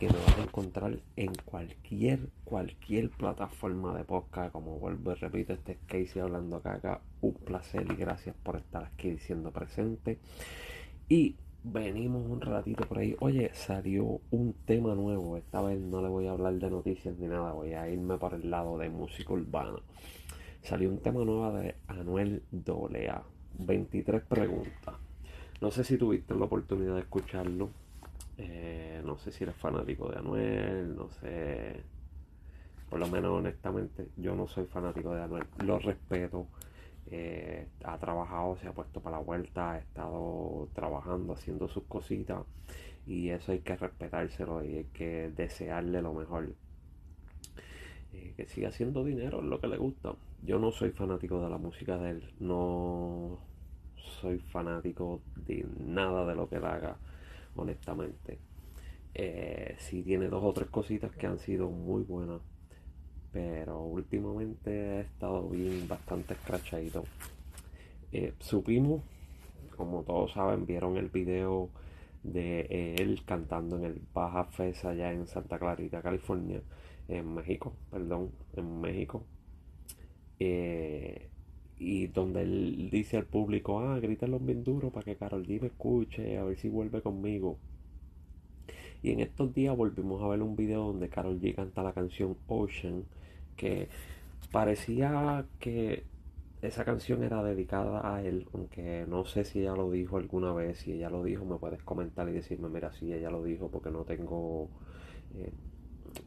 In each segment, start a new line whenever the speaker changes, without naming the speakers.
que me vas a encontrar en cualquier, cualquier plataforma de podcast. Como vuelvo y repito, este es Casey hablando acá. Un placer y gracias por estar aquí diciendo presente. Y venimos un ratito por ahí. Oye, salió un tema nuevo. Esta vez no le voy a hablar de noticias ni nada. Voy a irme por el lado de música urbana. Salió un tema nuevo de Anuel Dolea. 23 preguntas. No sé si tuviste la oportunidad de escucharlo. Eh, no sé si eres fanático de Anuel. No sé. Por lo menos honestamente yo no soy fanático de Anuel. Lo respeto eh, ha trabajado, se ha puesto para la vuelta, ha estado trabajando, haciendo sus cositas y eso hay que respetárselo y hay que desearle lo mejor. Eh, que siga haciendo dinero es lo que le gusta. Yo no soy fanático de la música de él, no soy fanático de nada de lo que él haga, honestamente. Eh, si tiene dos o tres cositas que han sido muy buenas, pero últimamente he estado bien bastante escrachadito. Eh, supimos, como todos saben, vieron el video de él cantando en el Baja Fest allá en Santa Clarita, California, en México, perdón, en México. Eh, y donde él dice al público, ah, grítalo bien duro para que Carol G me escuche, a ver si vuelve conmigo. Y en estos días volvimos a ver un video donde Carol G canta la canción Ocean que parecía que esa canción era dedicada a él, aunque no sé si ella lo dijo alguna vez, si ella lo dijo me puedes comentar y decirme, mira, si ella lo dijo porque no tengo, eh,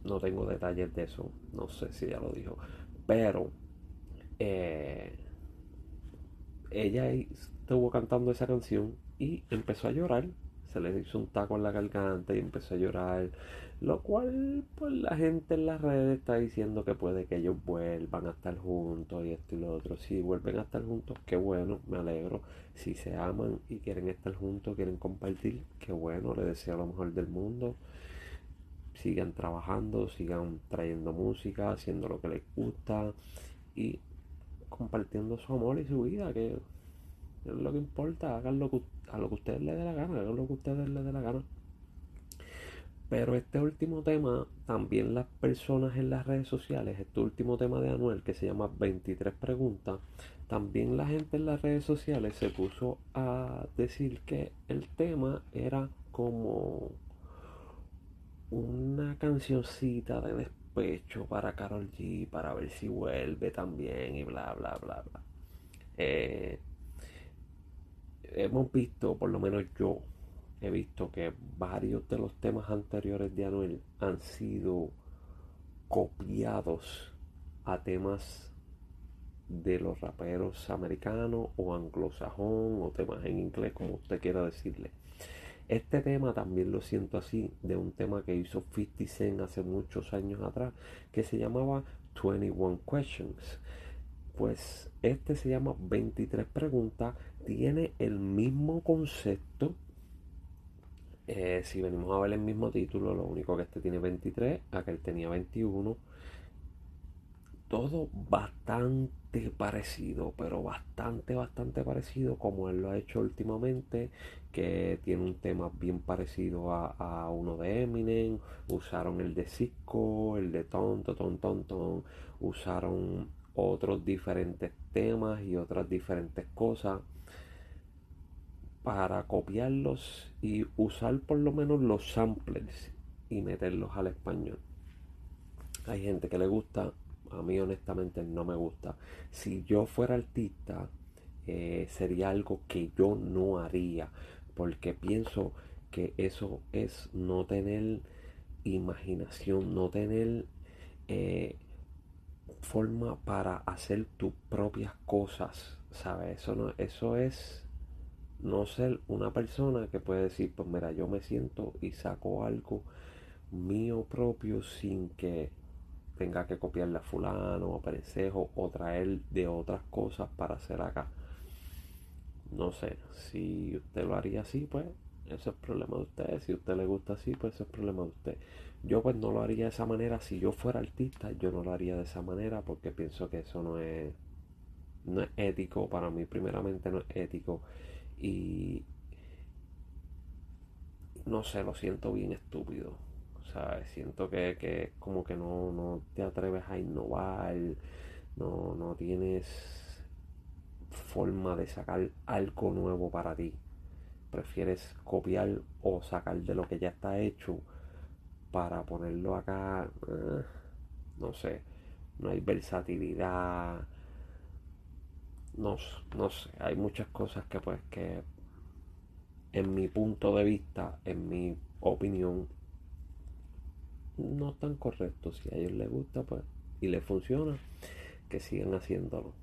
no tengo detalles de eso, no sé si ella lo dijo, pero eh, ella estuvo cantando esa canción y empezó a llorar se le hizo un taco en la garganta y empezó a llorar. Lo cual, pues la gente en las redes está diciendo que puede que ellos vuelvan a estar juntos y esto y lo otro. Si vuelven a estar juntos, qué bueno, me alegro. Si se aman y quieren estar juntos, quieren compartir, qué bueno, les deseo lo mejor del mundo. Sigan trabajando, sigan trayendo música, haciendo lo que les gusta y compartiendo su amor y su vida, que es lo que importa, hagan lo que, a lo que ustedes les dé la gana, hagan lo que ustedes les dé la gana. Pero este último tema, también las personas en las redes sociales, este último tema de Anuel que se llama 23 preguntas, también la gente en las redes sociales se puso a decir que el tema era como una cancioncita de despecho para Carol G, para ver si vuelve también y bla, bla, bla, bla. Eh, hemos visto, por lo menos yo he visto que varios de los temas anteriores de Anuel han sido copiados a temas de los raperos americanos o anglosajón o temas en inglés, como usted quiera decirle. Este tema también lo siento así, de un tema que hizo 50 Cent hace muchos años atrás, que se llamaba 21 Questions. Pues este se llama 23 preguntas, tiene el mismo concepto. Eh, si venimos a ver el mismo título, lo único que este tiene 23, aquel tenía 21. Todo bastante parecido, pero bastante, bastante parecido como él lo ha hecho últimamente, que tiene un tema bien parecido a, uno de Eminem, usaron el de Cisco, el de Tonto, Ton, Ton, Ton, usaron otros diferentes temas y otras diferentes cosas para copiarlos y usar por lo menos los samplers y meterlos al español. Hay gente que le gusta, a mí honestamente no me gusta. Si yo fuera artista, eh, sería algo que yo no haría, porque pienso que eso es no tener imaginación, no tener eh, forma para hacer tus propias cosas, ¿sabes? Eso, no, eso es no ser una persona que puede decir, pues mira, yo me siento y saco algo mío propio sin que tenga que copiarle a fulano o a o traer de otras cosas para hacer acá. No sé, si usted lo haría así, pues eso es problema de usted. Si usted le gusta así, pues eso es problema de usted. Yo pues no lo haría de esa manera. Si yo fuera artista, yo no lo haría de esa manera porque pienso que eso no es, no es ético. Para mí primeramente no es ético. Y no sé, lo siento bien estúpido. Sea, siento que, que como que no, no te atreves a innovar, no, no tienes forma de sacar algo nuevo para ti. Prefieres copiar o sacar de lo que ya está hecho para ponerlo acá. Eh, no sé, no hay versatilidad. No, no sé, hay muchas cosas que pues que en mi punto de vista, en mi opinión, no están correctos. Si a ellos les gusta, pues, y les funciona, que sigan haciéndolo.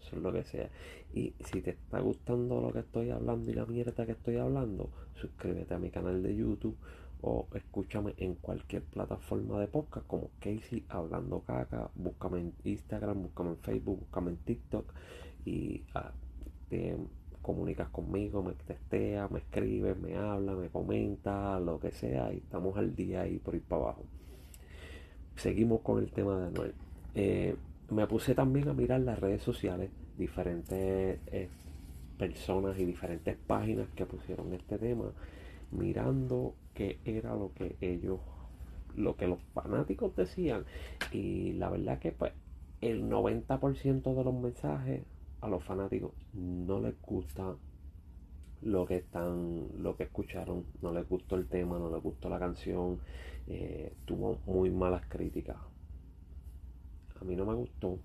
Eso es lo que sea. Y si te está gustando lo que estoy hablando y la mierda que estoy hablando, suscríbete a mi canal de YouTube o escúchame en cualquier plataforma de podcast como Casey Hablando Caca. Búscame en Instagram, búscame en Facebook, búscame en TikTok y ah, te comunicas conmigo, me testea, me escribe, me habla, me comenta, lo que sea y estamos al día ahí por ir para abajo. Seguimos con el tema de Noel. Eh, me puse también a mirar las redes sociales, diferentes eh, personas y diferentes páginas que pusieron este tema, mirando qué era lo que ellos, lo que los fanáticos decían. Y la verdad que pues el 90% de los mensajes a los fanáticos no les gusta lo que están, lo que escucharon, no les gustó el tema, no les gustó la canción, eh, tuvo muy malas críticas, a mí no me gustó,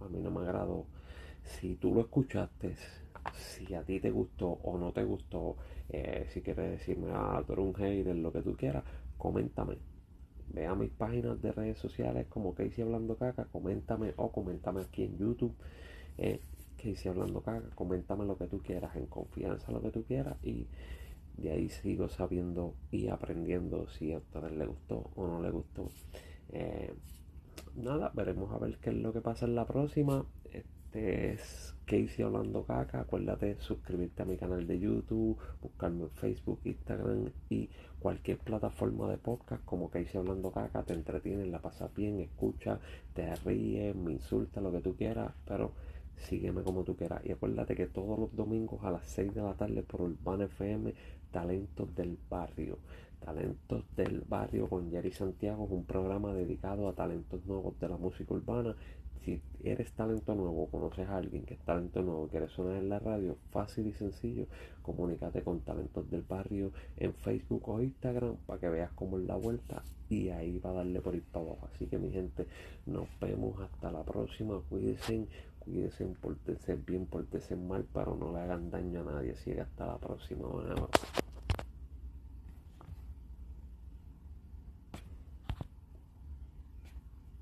a mí no me agradó. Si tú lo escuchaste, si a ti te gustó o no te gustó, eh, si quieres decirme, ah, tú eres un hater, lo que tú quieras, coméntame. Ve a mis páginas de redes sociales como Casey Hablando Caca, coméntame o coméntame aquí en YouTube. Eh, Casey Hablando Caca, coméntame lo que tú quieras, en confianza lo que tú quieras y de ahí sigo sabiendo y aprendiendo si a ustedes les gustó o no les gustó. Eh, nada, veremos a ver qué es lo que pasa en la próxima. Este es Casey hablando caca. Acuérdate suscribirte a mi canal de YouTube, buscarme en Facebook, Instagram y cualquier plataforma de podcast como Casey hablando caca. Te entretienes, la pasas bien, escucha, te ríes, me insulta, lo que tú quieras, pero sígueme como tú quieras. Y acuérdate que todos los domingos a las 6 de la tarde por Urbana FM, Talentos del Barrio. Talentos del Barrio con Jerry Santiago es un programa dedicado a talentos nuevos de la música urbana. Si eres talento nuevo, conoces a alguien que es talento nuevo, quieres sonar en la radio, fácil y sencillo, comunícate con Talentos del Barrio en Facebook o Instagram para que veas cómo es la vuelta y ahí va a darle por ir para abajo. Así que mi gente, nos vemos hasta la próxima. Cuídense, cuídense, portense bien, portense mal, pero no le hagan daño a nadie. Así que hasta la próxima.